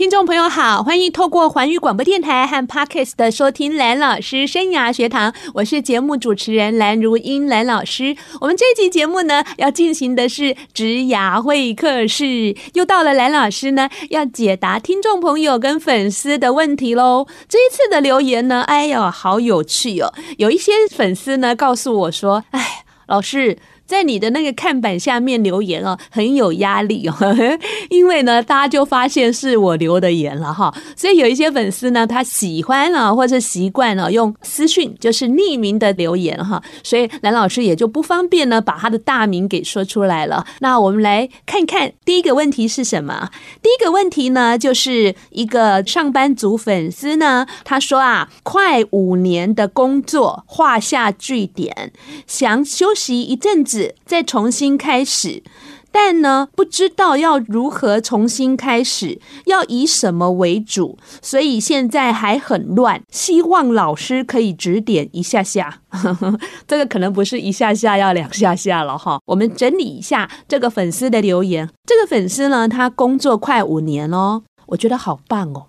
听众朋友好，欢迎透过环宇广播电台和 Parkes 的收听蓝老师生涯学堂，我是节目主持人蓝如英蓝老师。我们这期节目呢，要进行的是职涯会客室，又到了蓝老师呢要解答听众朋友跟粉丝的问题喽。这一次的留言呢，哎呦，好有趣哦！有一些粉丝呢告诉我说，哎，老师。在你的那个看板下面留言哦，很有压力哦，因为呢，大家就发现是我留的言了哈，所以有一些粉丝呢，他喜欢啊，或者习惯了用私讯，就是匿名的留言哈，所以蓝老师也就不方便呢，把他的大名给说出来了。那我们来看看第一个问题是什么？第一个问题呢，就是一个上班族粉丝呢，他说啊，快五年的工作画下句点，想休息一阵子。再重新开始，但呢，不知道要如何重新开始，要以什么为主，所以现在还很乱。希望老师可以指点一下下。这个可能不是一下下，要两下下了哈。我们整理一下这个粉丝的留言。这个粉丝呢，他工作快五年哦，我觉得好棒哦。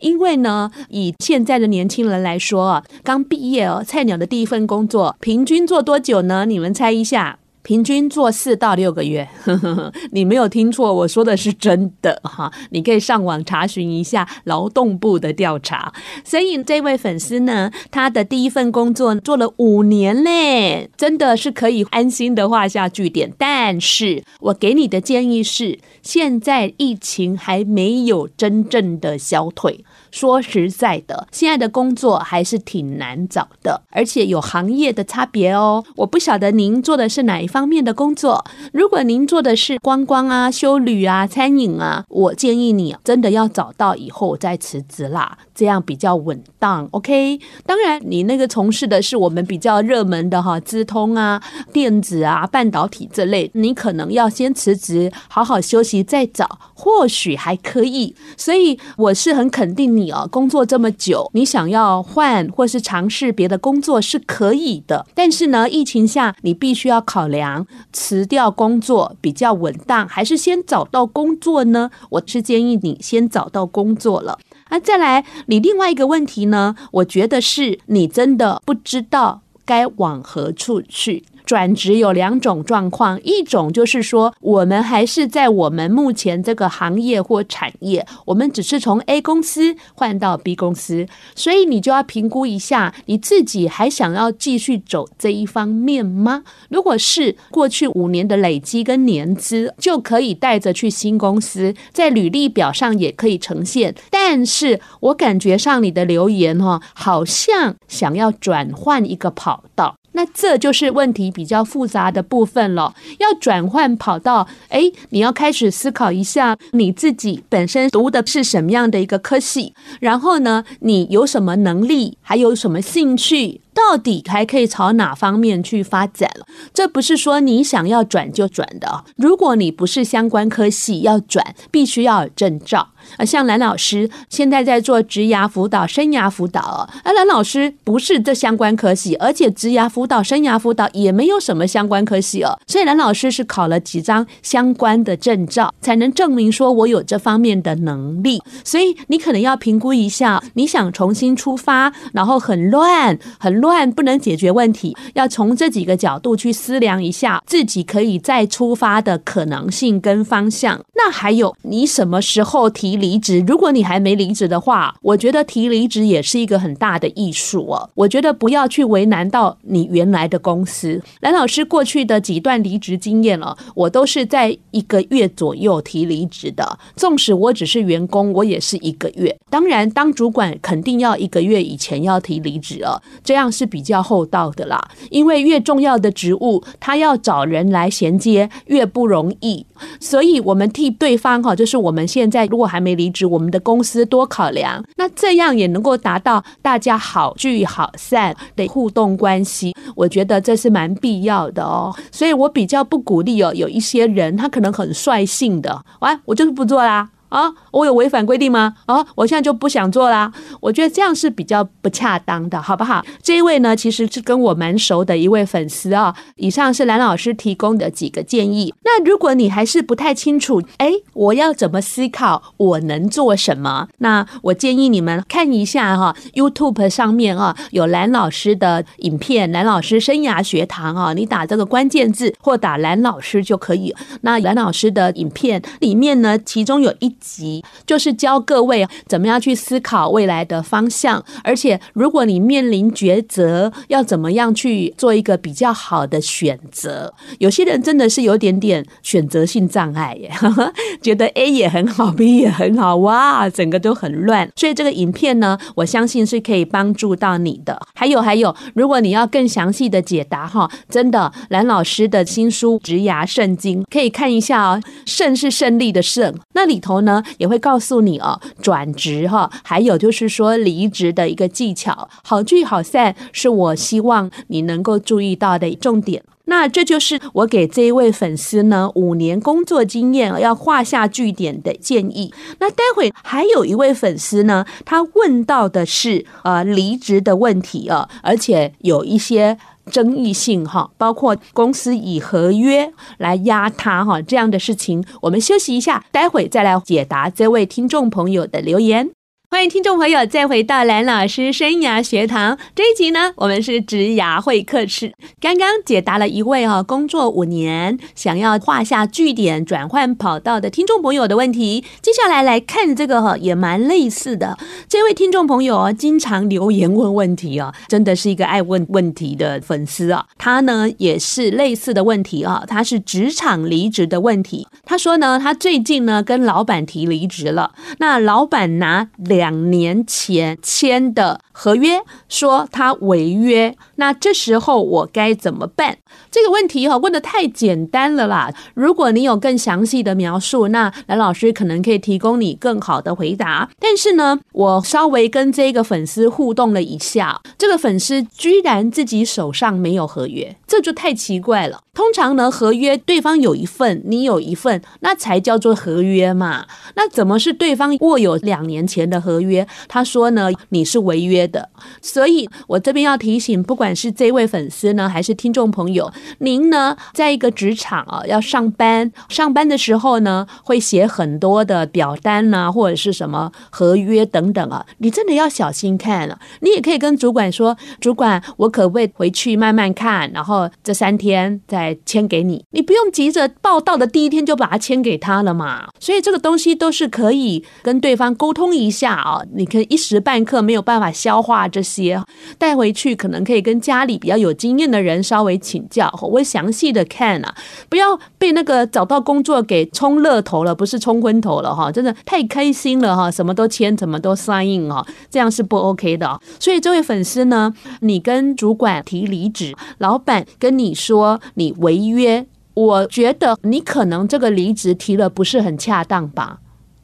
因为呢，以现在的年轻人来说啊，刚毕业哦，菜鸟的第一份工作，平均做多久呢？你们猜一下。平均做四到六个月，你没有听错，我说的是真的哈。你可以上网查询一下劳动部的调查。所以这位粉丝呢，他的第一份工作做了五年嘞，真的是可以安心的画下句点。但是我给你的建议是，现在疫情还没有真正的消退。说实在的，现在的工作还是挺难找的，而且有行业的差别哦。我不晓得您做的是哪一方面的工作。如果您做的是观光啊、休旅啊、餐饮啊，我建议你真的要找到以后再辞职啦，这样比较稳当。OK，当然你那个从事的是我们比较热门的哈，资通啊、电子啊、半导体这类，你可能要先辞职，好好休息再找，或许还可以。所以我是很肯定你。你啊，工作这么久，你想要换或是尝试别的工作是可以的，但是呢，疫情下你必须要考量辞掉工作比较稳当，还是先找到工作呢？我是建议你先找到工作了。那再来，你另外一个问题呢？我觉得是你真的不知道该往何处去。转职有两种状况，一种就是说，我们还是在我们目前这个行业或产业，我们只是从 A 公司换到 B 公司，所以你就要评估一下，你自己还想要继续走这一方面吗？如果是过去五年的累积跟年资，就可以带着去新公司，在履历表上也可以呈现。但是我感觉上你的留言哈，好像想要转换一个跑道。那这就是问题比较复杂的部分了。要转换跑道，诶，你要开始思考一下你自己本身读的是什么样的一个科系，然后呢，你有什么能力，还有什么兴趣。到底还可以朝哪方面去发展了？这不是说你想要转就转的。如果你不是相关科系要转，必须要有证照。啊，像蓝老师现在在做职涯辅导、生涯辅导而，蓝老师不是这相关科系，而且职涯辅导、生涯辅导也没有什么相关科系哦。所以蓝老师是考了几张相关的证照，才能证明说我有这方面的能力。所以你可能要评估一下，你想重新出发，然后很乱，很。乱不能解决问题，要从这几个角度去思量一下自己可以再出发的可能性跟方向。那还有，你什么时候提离职？如果你还没离职的话，我觉得提离职也是一个很大的艺术哦。我觉得不要去为难到你原来的公司。蓝老师过去的几段离职经验了，我都是在一个月左右提离职的。纵使我只是员工，我也是一个月。当然，当主管肯定要一个月以前要提离职了，这样。是比较厚道的啦，因为越重要的职务，他要找人来衔接越不容易，所以我们替对方哈，就是我们现在如果还没离职，我们的公司多考量，那这样也能够达到大家好聚好散的互动关系，我觉得这是蛮必要的哦，所以我比较不鼓励哦，有一些人他可能很率性的，完我就是不做啦。啊，我有违反规定吗？啊，我现在就不想做啦。我觉得这样是比较不恰当的，好不好？这一位呢，其实是跟我蛮熟的一位粉丝啊。以上是蓝老师提供的几个建议。那如果你还是不太清楚，哎，我要怎么思考？我能做什么？那我建议你们看一下哈，YouTube 上面啊有蓝老师的影片，蓝老师生涯学堂啊，你打这个关键字或打蓝老师就可以。那蓝老师的影片里面呢，其中有一集就是教各位怎么样去思考未来的方向，而且如果你面临抉择，要怎么样去做一个比较好的选择。有些人真的是有点点选择性障碍耶，觉得 A 也很好，B 也很好，哇，整个都很乱。所以这个影片呢，我相信是可以帮助到你的。还有还有，如果你要更详细的解答哈，真的蓝老师的新书《职涯圣经》可以看一下哦，胜是胜利的胜，那里头呢也会告诉你哦，转职哈，还有就是说离职的一个技巧，好聚好散是我希望你能够注意到的重点。那这就是我给这一位粉丝呢五年工作经验要画下句点的建议。那待会还有一位粉丝呢，他问到的是呃离职的问题啊，而且有一些争议性哈，包括公司以合约来压他哈这样的事情。我们休息一下，待会再来解答这位听众朋友的留言。欢迎听众朋友再回到蓝老师生涯学堂这一集呢，我们是职涯会客室。刚刚解答了一位哈工作五年想要画下句点转换跑道的听众朋友的问题，接下来来看这个哈也蛮类似的。这位听众朋友啊，经常留言问问题啊，真的是一个爱问问题的粉丝啊。他呢也是类似的问题啊，他是职场离职的问题。他说呢，他最近呢跟老板提离职了，那老板拿两。两年前签的合约说他违约，那这时候我该怎么办？这个问题哈问的太简单了啦！如果你有更详细的描述，那蓝老师可能可以提供你更好的回答。但是呢，我稍微跟这个粉丝互动了一下，这个粉丝居然自己手上没有合约，这就太奇怪了。通常呢，合约对方有一份，你有一份，那才叫做合约嘛。那怎么是对方握有两年前的合合约？他说呢，你是违约的。所以我这边要提醒，不管是这位粉丝呢，还是听众朋友，您呢，在一个职场啊，要上班，上班的时候呢，会写很多的表单呐、啊，或者是什么合约等等啊，你真的要小心看了。你也可以跟主管说，主管，我可不可以回去慢慢看，然后这三天再签给你？你不用急着报到的第一天就把它签给他了嘛。所以这个东西都是可以跟对方沟通一下啊。你可以一时半刻没有办法消化这些，带回去可能可以跟家里比较有经验的人稍微请教，我会详细的看啊，不要被那个找到工作给冲乐头了，不是冲昏头了哈，真的太开心了哈，什么都签，什么都 sign 哈，这样是不 OK 的。所以这位粉丝呢，你跟主管提离职，老板跟你说你违约，我觉得你可能这个离职提了不是很恰当吧。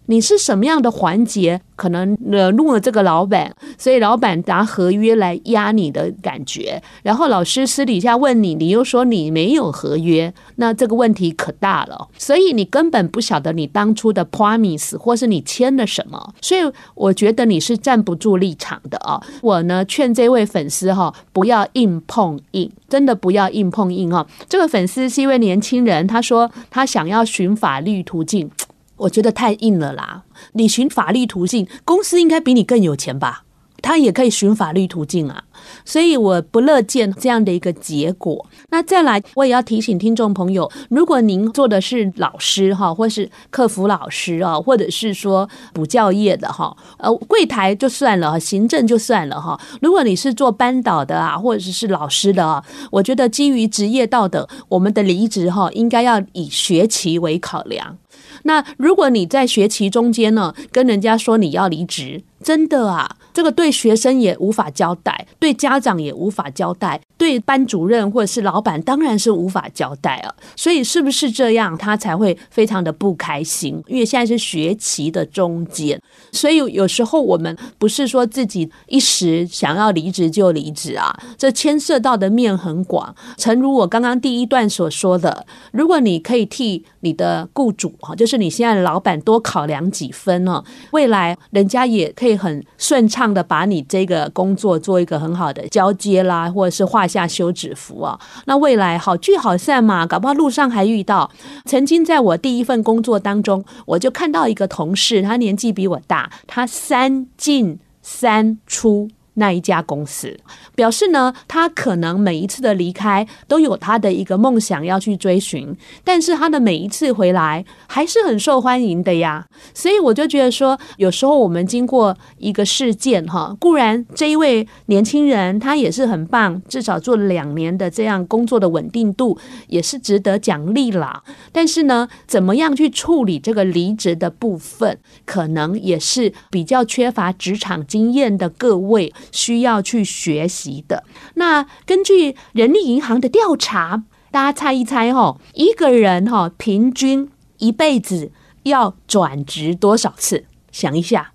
你是什么样的环节可能惹怒了这个老板，所以老板拿合约来压你的感觉，然后老师私底下问你，你又说你没有合约，那这个问题可大了。所以你根本不晓得你当初的 promise 或是你签了什么，所以我觉得你是站不住立场的啊。我呢劝这位粉丝哈，不要硬碰硬，真的不要硬碰硬哈。这个粉丝是一位年轻人，他说他想要寻法律途径。我觉得太硬了啦！你寻法律途径，公司应该比你更有钱吧？他也可以寻法律途径啊，所以我不乐见这样的一个结果。那再来，我也要提醒听众朋友，如果您做的是老师哈，或是客服老师啊，或者是说补教业的哈，呃，柜台就算了，行政就算了哈。如果你是做班导的啊，或者是老师的啊，我觉得基于职业道德，我们的离职哈，应该要以学期为考量。那如果你在学期中间呢，跟人家说你要离职，真的啊，这个对学生也无法交代，对家长也无法交代，对班主任或者是老板当然是无法交代啊。所以是不是这样，他才会非常的不开心？因为现在是学期的中间，所以有时候我们不是说自己一时想要离职就离职啊，这牵涉到的面很广。诚如我刚刚第一段所说的，如果你可以替你的雇主哈，就是你现在的老板多考量几分呢，未来人家也可以很顺畅的把你这个工作做一个很好的交接啦，或者是画下休止符啊。那未来好聚好散嘛，搞不好路上还遇到。曾经在我第一份工作当中，我就看到一个同事，他年纪比我大，他三进三出。那一家公司表示呢，他可能每一次的离开都有他的一个梦想要去追寻，但是他的每一次回来还是很受欢迎的呀。所以我就觉得说，有时候我们经过一个事件哈，固然这一位年轻人他也是很棒，至少做了两年的这样工作的稳定度也是值得奖励啦。但是呢，怎么样去处理这个离职的部分，可能也是比较缺乏职场经验的各位。需要去学习的。那根据人力银行的调查，大家猜一猜哈，一个人哈平均一辈子要转职多少次？想一下，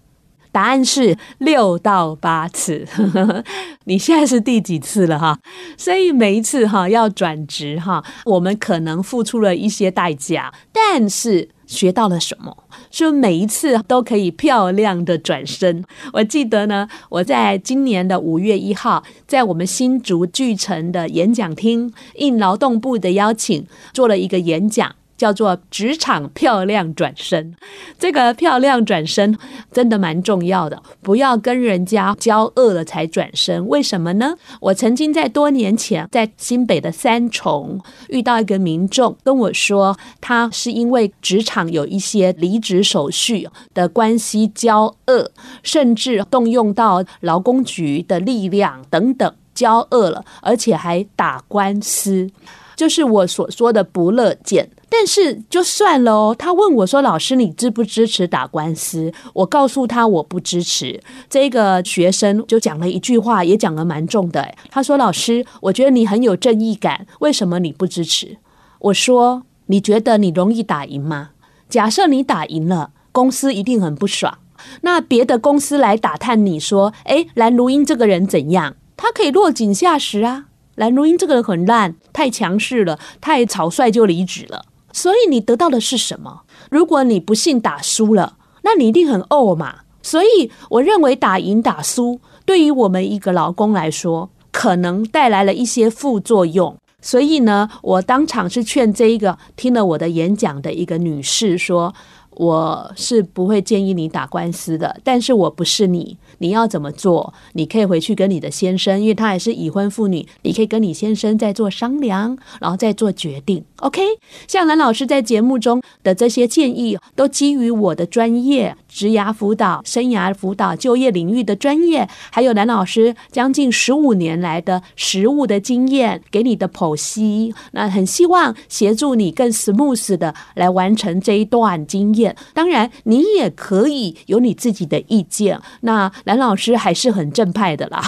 答案是六到八次。你现在是第几次了哈？所以每一次哈要转职哈，我们可能付出了一些代价，但是。学到了什么？是每一次都可以漂亮的转身。我记得呢，我在今年的五月一号，在我们新竹巨城的演讲厅，应劳动部的邀请，做了一个演讲。叫做职场漂亮转身，这个漂亮转身真的蛮重要的，不要跟人家交恶了才转身。为什么呢？我曾经在多年前在新北的三重遇到一个民众跟我说，他是因为职场有一些离职手续的关系交恶，甚至动用到劳工局的力量等等交恶了，而且还打官司，就是我所说的不乐见。但是就算了哦，他问我说：“老师，你支不支持打官司？”我告诉他我不支持。这个学生就讲了一句话，也讲得蛮重的。他说：“老师，我觉得你很有正义感，为什么你不支持？”我说：“你觉得你容易打赢吗？假设你打赢了，公司一定很不爽。那别的公司来打探你说：‘诶，蓝如英这个人怎样？他可以落井下石啊！蓝如英这个人很烂，太强势了，太草率就离职了。’所以你得到的是什么？如果你不幸打输了，那你一定很怄嘛。所以我认为打赢打输，对于我们一个劳工来说，可能带来了一些副作用。所以呢，我当场是劝这一个听了我的演讲的一个女士说，我是不会建议你打官司的，但是我不是你。你要怎么做？你可以回去跟你的先生，因为他也是已婚妇女，你可以跟你先生再做商量，然后再做决定。OK，像蓝老师在节目中的这些建议，都基于我的专业。职涯辅导、生涯辅导、就业领域的专业，还有蓝老师将近十五年来的实务的经验，给你的剖析，那很希望协助你更 smooth 的来完成这一段经验。当然，你也可以有你自己的意见。那蓝老师还是很正派的啦，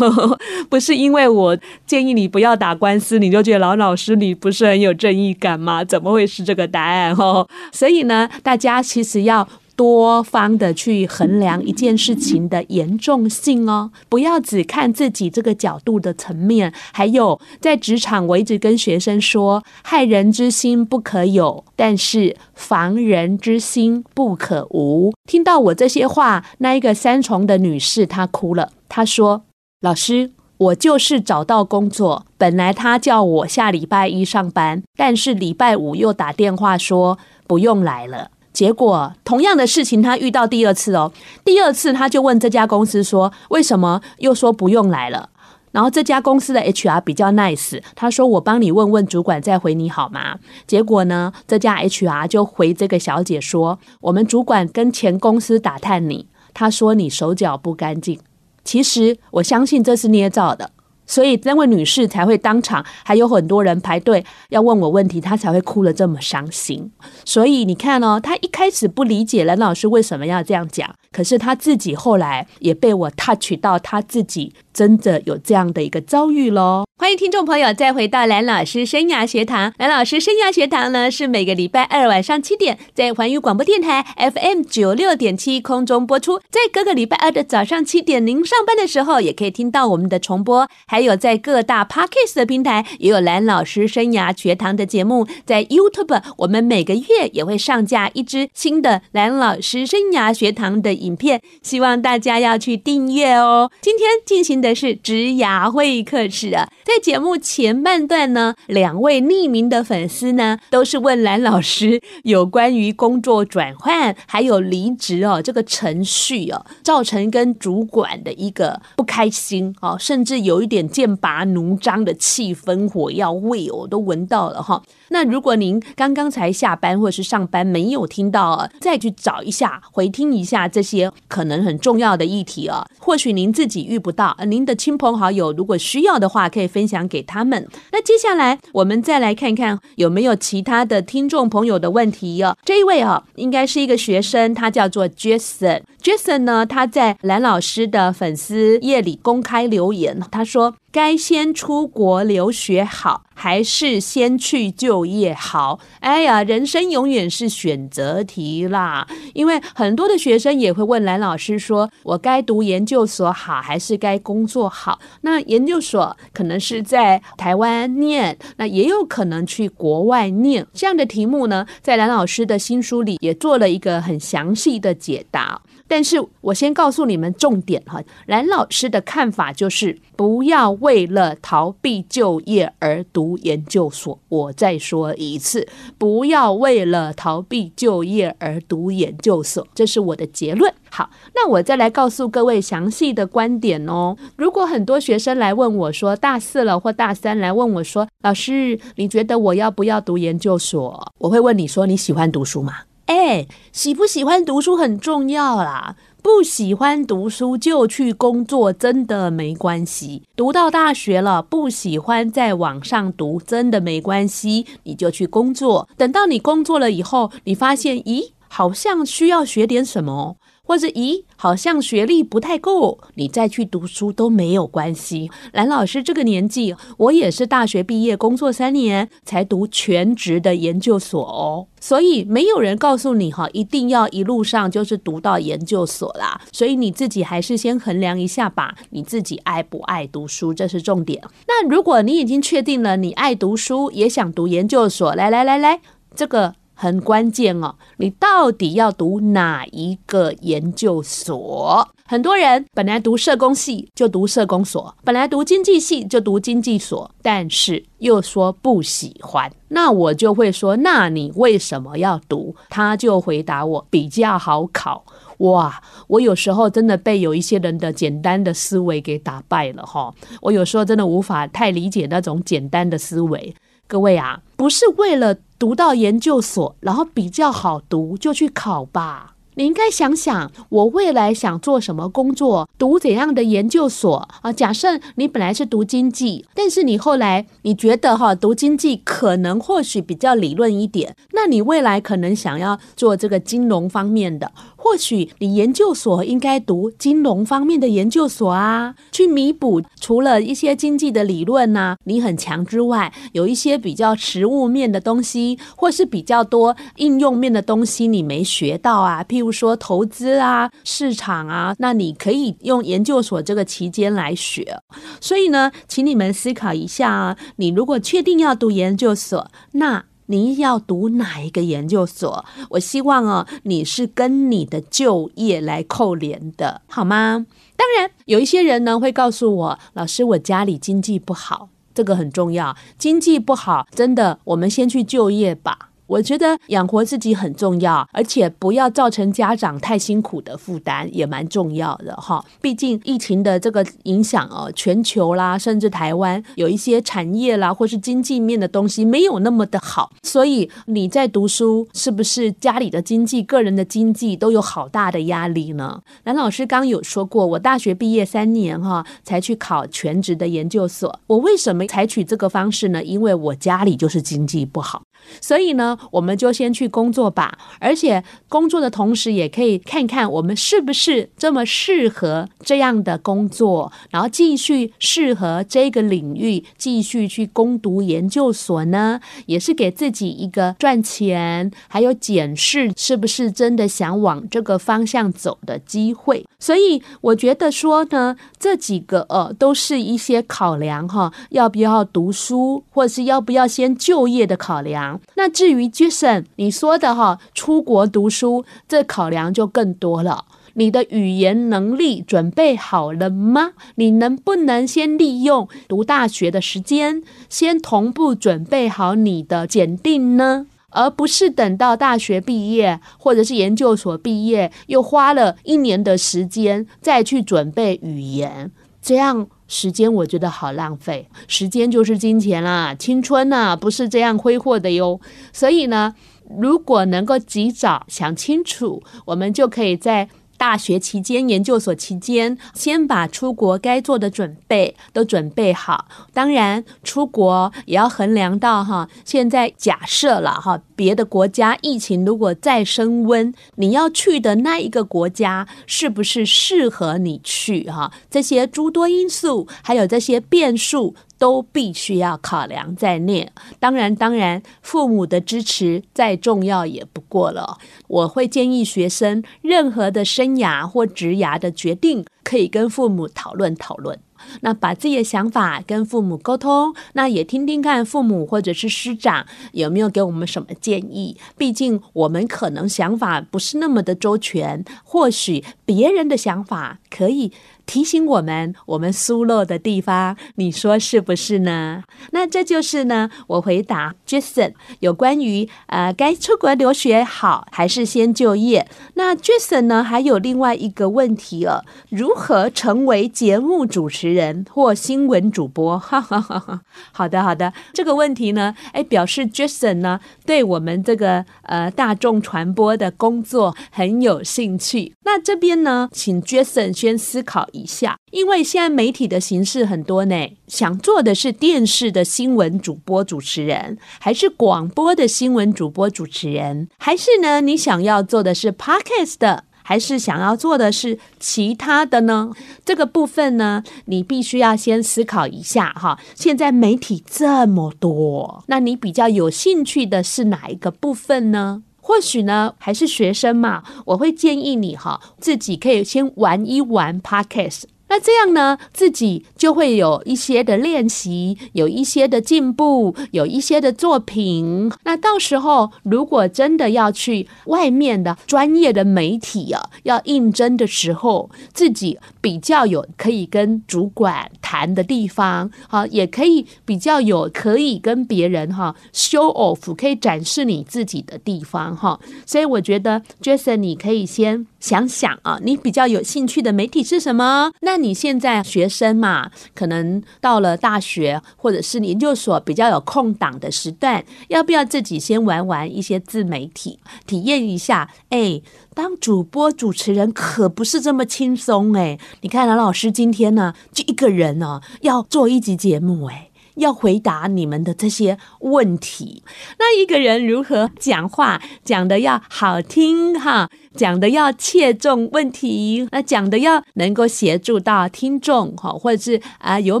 不是因为我建议你不要打官司，你就觉得蓝老师你不是很有正义感吗？怎么会是这个答案？哦，所以呢，大家其实要。多方的去衡量一件事情的严重性哦，不要只看自己这个角度的层面。还有在职场，我一直跟学生说，害人之心不可有，但是防人之心不可无。听到我这些话，那一个三重的女士她哭了，她说：“老师，我就是找到工作，本来他叫我下礼拜一上班，但是礼拜五又打电话说不用来了。”结果同样的事情他遇到第二次哦，第二次他就问这家公司说，为什么又说不用来了？然后这家公司的 HR 比较 nice，他说我帮你问问主管再回你好吗？结果呢，这家 HR 就回这个小姐说，我们主管跟前公司打探你，他说你手脚不干净。其实我相信这是捏造的。所以那位女士才会当场，还有很多人排队要问我问题，她才会哭得这么伤心。所以你看哦，她一开始不理解蓝老师为什么要这样讲，可是她自己后来也被我 touch 到，她自己真的有这样的一个遭遇喽。欢迎听众朋友再回到蓝老师生涯学堂。蓝老师生涯学堂呢，是每个礼拜二晚上七点在环宇广播电台 FM 九六点七空中播出，在各个礼拜二的早上七点，您上班的时候也可以听到我们的重播。还有在各大 Podcast 的平台也有蓝老师生涯学堂的节目。在 YouTube，我们每个月也会上架一支新的蓝老师生涯学堂的影片，希望大家要去订阅哦。今天进行的是职涯会客室啊。在节目前半段呢，两位匿名的粉丝呢，都是问蓝老师有关于工作转换还有离职哦这个程序哦，造成跟主管的一个不开心哦，甚至有一点剑拔弩张的气氛，火药味哦都闻到了哈。那如果您刚刚才下班或者是上班没有听到，再去找一下回听一下这些可能很重要的议题啊，或许您自己遇不到，您的亲朋好友如果需要的话，可以分享给他们。那接下来我们再来看看有没有其他的听众朋友的问题哦。这一位哦，应该是一个学生，他叫做 Jason。Jason 呢，他在蓝老师的粉丝页里公开留言，他说。该先出国留学好，还是先去就业好？哎呀，人生永远是选择题啦。因为很多的学生也会问蓝老师说：“我该读研究所好，还是该工作好？”那研究所可能是在台湾念，那也有可能去国外念。这样的题目呢，在蓝老师的新书里也做了一个很详细的解答。但是我先告诉你们重点哈，蓝老师的看法就是不要为了逃避就业而读研究所。我再说一次，不要为了逃避就业而读研究所，这是我的结论。好，那我再来告诉各位详细的观点哦。如果很多学生来问我说，大四了或大三来问我说，老师，你觉得我要不要读研究所？我会问你说，你喜欢读书吗？哎，喜不喜欢读书很重要啦。不喜欢读书就去工作，真的没关系。读到大学了，不喜欢在网上读，真的没关系，你就去工作。等到你工作了以后，你发现，咦，好像需要学点什么。或者咦，好像学历不太够，你再去读书都没有关系。蓝老师这个年纪，我也是大学毕业，工作三年才读全职的研究所哦。所以没有人告诉你哈，一定要一路上就是读到研究所啦。所以你自己还是先衡量一下吧，你自己爱不爱读书，这是重点。那如果你已经确定了，你爱读书，也想读研究所，来来来来，这个。很关键哦，你到底要读哪一个研究所？很多人本来读社工系就读社工所，本来读经济系就读经济所，但是又说不喜欢。那我就会说，那你为什么要读？他就回答我，比较好考。哇，我有时候真的被有一些人的简单的思维给打败了哈。我有时候真的无法太理解那种简单的思维。各位啊，不是为了读到研究所，然后比较好读就去考吧。你应该想想，我未来想做什么工作，读怎样的研究所啊？假设你本来是读经济，但是你后来你觉得哈，读经济可能或许比较理论一点，那你未来可能想要做这个金融方面的。或许你研究所应该读金融方面的研究所啊，去弥补除了一些经济的理论呐、啊，你很强之外，有一些比较实务面的东西，或是比较多应用面的东西你没学到啊。譬如说投资啊、市场啊，那你可以用研究所这个期间来学。所以呢，请你们思考一下啊，你如果确定要读研究所，那。你要读哪一个研究所？我希望哦，你是跟你的就业来扣连的，好吗？当然，有一些人呢会告诉我，老师，我家里经济不好，这个很重要。经济不好，真的，我们先去就业吧。我觉得养活自己很重要，而且不要造成家长太辛苦的负担也蛮重要的哈。毕竟疫情的这个影响哦，全球啦，甚至台湾有一些产业啦，或是经济面的东西没有那么的好，所以你在读书是不是家里的经济、个人的经济都有好大的压力呢？蓝老师刚有说过，我大学毕业三年哈，才去考全职的研究所。我为什么采取这个方式呢？因为我家里就是经济不好。所以呢，我们就先去工作吧，而且工作的同时，也可以看看我们是不是这么适合这样的工作，然后继续适合这个领域，继续去攻读研究所呢，也是给自己一个赚钱，还有检视是不是真的想往这个方向走的机会。所以我觉得说呢，这几个呃，都是一些考量哈，要不要读书，或者是要不要先就业的考量。那至于 Jason，你说的哈，出国读书，这考量就更多了。你的语言能力准备好了吗？你能不能先利用读大学的时间，先同步准备好你的检定呢？而不是等到大学毕业或者是研究所毕业，又花了一年的时间再去准备语言，这样。时间我觉得好浪费，时间就是金钱啦，青春呐、不是这样挥霍的哟。所以呢，如果能够及早想清楚，我们就可以在大学期间、研究所期间，先把出国该做的准备都准备好。当然，出国也要衡量到哈，现在假设了哈，别的国家疫情如果再升温，你要去的那一个国家是不是适合你去哈？这些诸多因素，还有这些变数。都必须要考量在内。当然，当然，父母的支持再重要也不过了。我会建议学生，任何的生涯或职涯的决定，可以跟父母讨论讨论。那把自己的想法跟父母沟通，那也听听看父母或者是师长有没有给我们什么建议。毕竟我们可能想法不是那么的周全，或许别人的想法可以。提醒我们我们疏漏的地方，你说是不是呢？那这就是呢，我回答 Jason 有关于呃该出国留学好还是先就业。那 Jason 呢还有另外一个问题了，如何成为节目主持人或新闻主播？哈哈哈哈。好的好的，这个问题呢，哎，表示 Jason 呢对我们这个呃大众传播的工作很有兴趣。那这边呢，请 Jason 先思考。一一下，因为现在媒体的形式很多呢，想做的是电视的新闻主播主持人，还是广播的新闻主播主持人，还是呢，你想要做的是 Podcast 的，还是想要做的是其他的呢？这个部分呢，你必须要先思考一下哈。现在媒体这么多，那你比较有兴趣的是哪一个部分呢？或许呢，还是学生嘛，我会建议你哈，自己可以先玩一玩 Podcast。那这样呢，自己就会有一些的练习，有一些的进步，有一些的作品。那到时候如果真的要去外面的专业的媒体啊，要应征的时候，自己比较有可以跟主管谈的地方，好，也可以比较有可以跟别人哈 show off，可以展示你自己的地方哈。所以我觉得，Jason，你可以先想想啊，你比较有兴趣的媒体是什么？那你现在学生嘛，可能到了大学或者是研究所比较有空档的时段，要不要自己先玩玩一些自媒体，体验一下？哎，当主播主持人可不是这么轻松哎！你看蓝老师今天呢，就一个人哦，要做一集节目哎。要回答你们的这些问题，那一个人如何讲话，讲的要好听哈？讲的要切中问题，那讲的要能够协助到听众哈，或者是啊有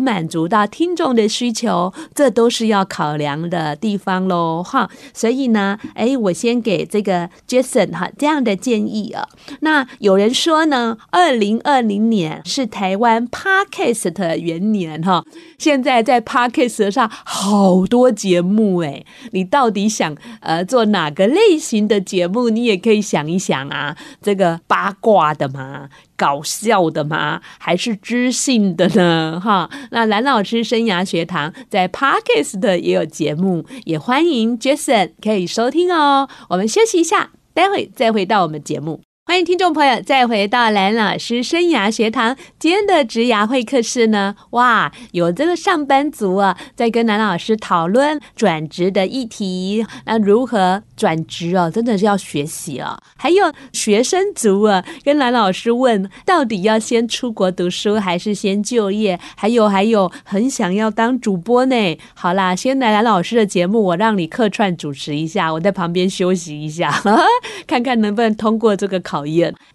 满足到听众的需求，这都是要考量的地方喽哈。所以呢，哎，我先给这个 Jason 哈这样的建议啊。那有人说呢，二零二零年是台湾 Podcast 元年哈。现在在 Podcast 上好多节目哎，你到底想呃做哪个类型的节目？你也可以想一想啊。啊？这个八卦的吗？搞笑的吗？还是知性的呢？哈，那蓝老师生涯学堂在 parkist 也有节目，也欢迎 Jason 可以收听哦。我们休息一下，待会再回到我们节目。欢迎听众朋友再回到蓝老师生涯学堂。今天的职涯会客室呢，哇，有这个上班族啊，在跟蓝老师讨论转职的议题。那如何转职啊？真的是要学习啊。还有学生族啊，跟蓝老师问，到底要先出国读书还是先就业？还有还有，很想要当主播呢。好啦，先来蓝老师的节目，我让你客串主持一下，我在旁边休息一下，呵呵，看看能不能通过这个考。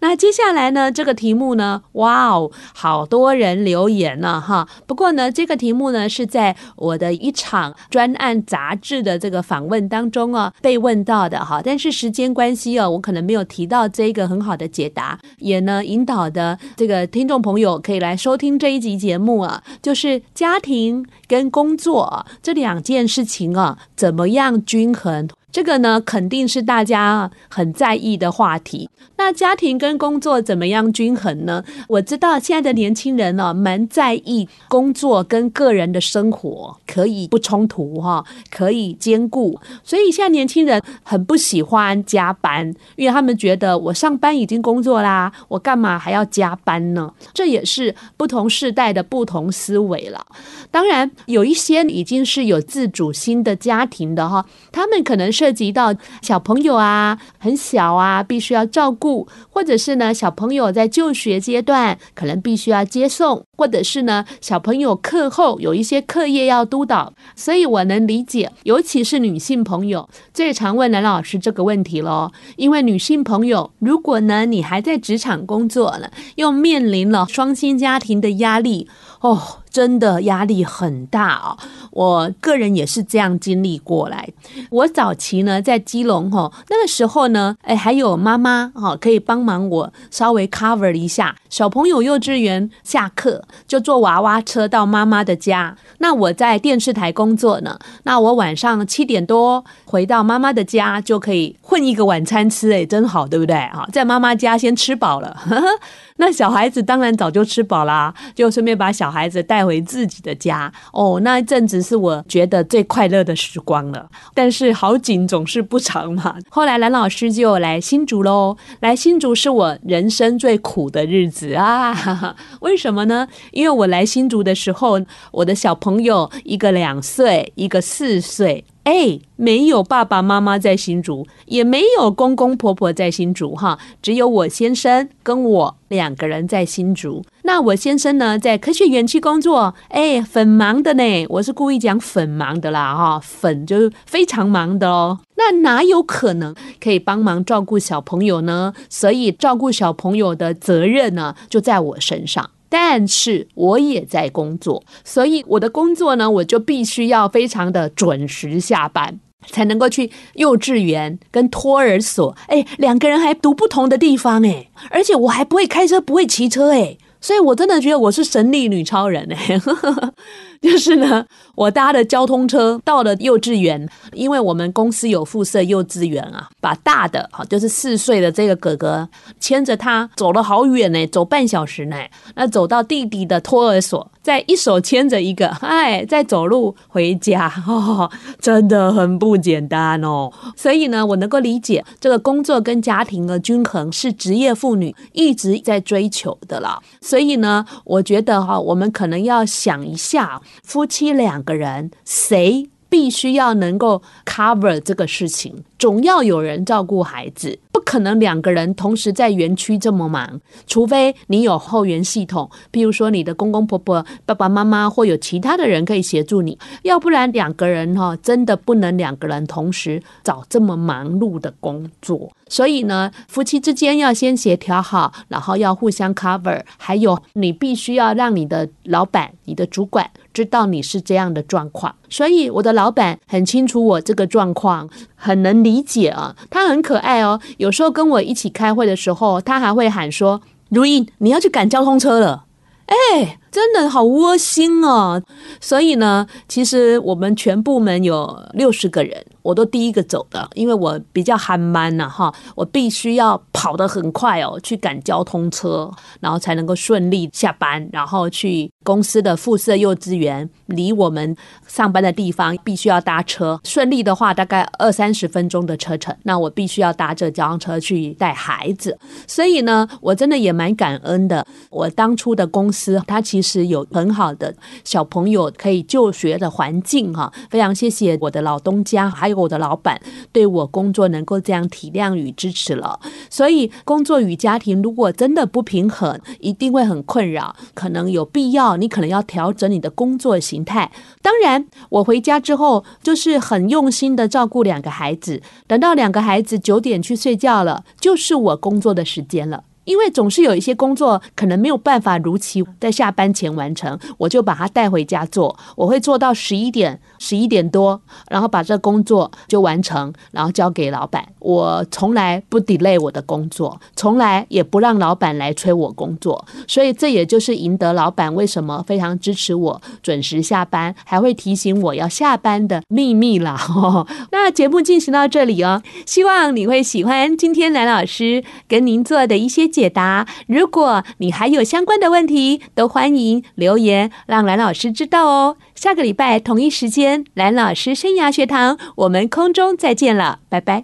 那接下来呢？这个题目呢？哇哦，好多人留言了哈。不过呢，这个题目呢是在我的一场专案杂志的这个访问当中啊被问到的哈。但是时间关系哦，我可能没有提到这个很好的解答，也呢引导的这个听众朋友可以来收听这一集节目啊，就是家庭跟工作这两件事情啊，怎么样均衡？这个呢，肯定是大家很在意的话题。那家庭跟工作怎么样均衡呢？我知道现在的年轻人呢、蛮在意工作跟个人的生活可以不冲突哈，可以兼顾。所以现在年轻人很不喜欢加班，因为他们觉得我上班已经工作啦，我干嘛还要加班呢？这也是不同世代的不同思维了。当然，有一些已经是有自主心的家庭的哈，他们可能涉及到小朋友啊，很小啊，必须要照顾。或者是呢，小朋友在就学阶段可能必须要接送，或者是呢，小朋友课后有一些课业要督导，所以我能理解，尤其是女性朋友最常问蓝老师这个问题喽。因为女性朋友，如果呢你还在职场工作了，又面临了双薪家庭的压力。哦，真的压力很大哦。我个人也是这样经历过来。我早期呢在基隆哈，那个时候呢，哎，还有妈妈哈可以帮忙我稍微 cover 一下。小朋友幼稚园下课就坐娃娃车到妈妈的家。那我在电视台工作呢，那我晚上七点多回到妈妈的家就可以混一个晚餐吃，哎，真好，对不对？哈，在妈妈家先吃饱了。那小孩子当然早就吃饱啦，就顺便把小孩子带带回自己的家。哦，那一阵子是我觉得最快乐的时光了。但是好景总是不长嘛。后来蓝老师就来新竹喽，来新竹是我人生最苦的日子 啊！为什么呢？因为我来新竹的时候，我的小朋友一个两岁，一个四岁。哎，没有爸爸妈妈在新竹，也没有公公婆婆在新竹，哈，只有我先生跟我两个人在新竹。那我先生呢，在科学园区工作，哎，很忙的呢。我是故意讲很忙的啦，哈，很就是非常忙的哦。那哪有可能可以帮忙照顾小朋友呢？所以照顾小朋友的责任呢，就在我身上。但是我也在工作，所以我的工作呢，我就必须要非常的准时下班，才能够去幼稚园跟托儿所。哎，两个人还读不同的地方，哎，而且我还不会开车，不会骑车，哎，所以我真的觉得我是神力女超人，哎。就是呢，我搭的交通车到了幼稚园，因为我们公司有附设幼稚园啊，把大的哈，就是四岁的这个哥哥牵着他走了好远呢，走半小时呢，那走到弟弟的托儿所，再一手牵着一个，哎，再走路回家，哦，真的很不简单哦。所以呢，我能够理解这个工作跟家庭的均衡是职业妇女一直在追求的了。所以呢，我觉得哈，我们可能要想一下。夫妻两个人，谁必须要能够 cover 这个事情？总要有人照顾孩子。不可能两个人同时在园区这么忙，除非你有后援系统，譬如说你的公公婆婆、爸爸妈妈或有其他的人可以协助你，要不然两个人哈真的不能两个人同时找这么忙碌的工作。所以呢，夫妻之间要先协调好，然后要互相 cover，还有你必须要让你的老板、你的主管知道你是这样的状况。所以我的老板很清楚我这个状况，很能理解啊，他很可爱哦，有时候跟我一起开会的时候，他还会喊说：“如意，你要去赶交通车了。”哎，真的好窝心哦。所以呢，其实我们全部门有六十个人。我都第一个走的，因为我比较憨慢呐哈，我必须要跑得很快哦，去赶交通车，然后才能够顺利下班，然后去公司的附设幼稚园，离我们上班的地方必须要搭车，顺利的话大概二三十分钟的车程，那我必须要搭着交通车去带孩子，所以呢，我真的也蛮感恩的。我当初的公司，它其实有很好的小朋友可以就学的环境哈，非常谢谢我的老东家，还有我的老板对我工作能够这样体谅与支持了。所以工作与家庭如果真的不平衡，一定会很困扰，可能有必要，你可能要调整你的工作形态。当然，我回家之后就是很用心的照顾两个孩子，等到两个孩子九点去睡觉了，就是我工作的时间了。因为总是有一些工作可能没有办法如期在下班前完成，我就把它带回家做。我会做到十一点、十一点多，然后把这工作就完成，然后交给老板。我从来不 delay 我的工作，从来也不让老板来催我工作。所以这也就是赢得老板为什么非常支持我准时下班，还会提醒我要下班的秘密啦。那节目进行到这里哦，希望你会喜欢今天蓝老师跟您做的一些解答。如果你还有相关的问题，都欢迎留言让兰老师知道哦。下个礼拜同一时间，兰老师生涯学堂，我们空中再见了，拜拜。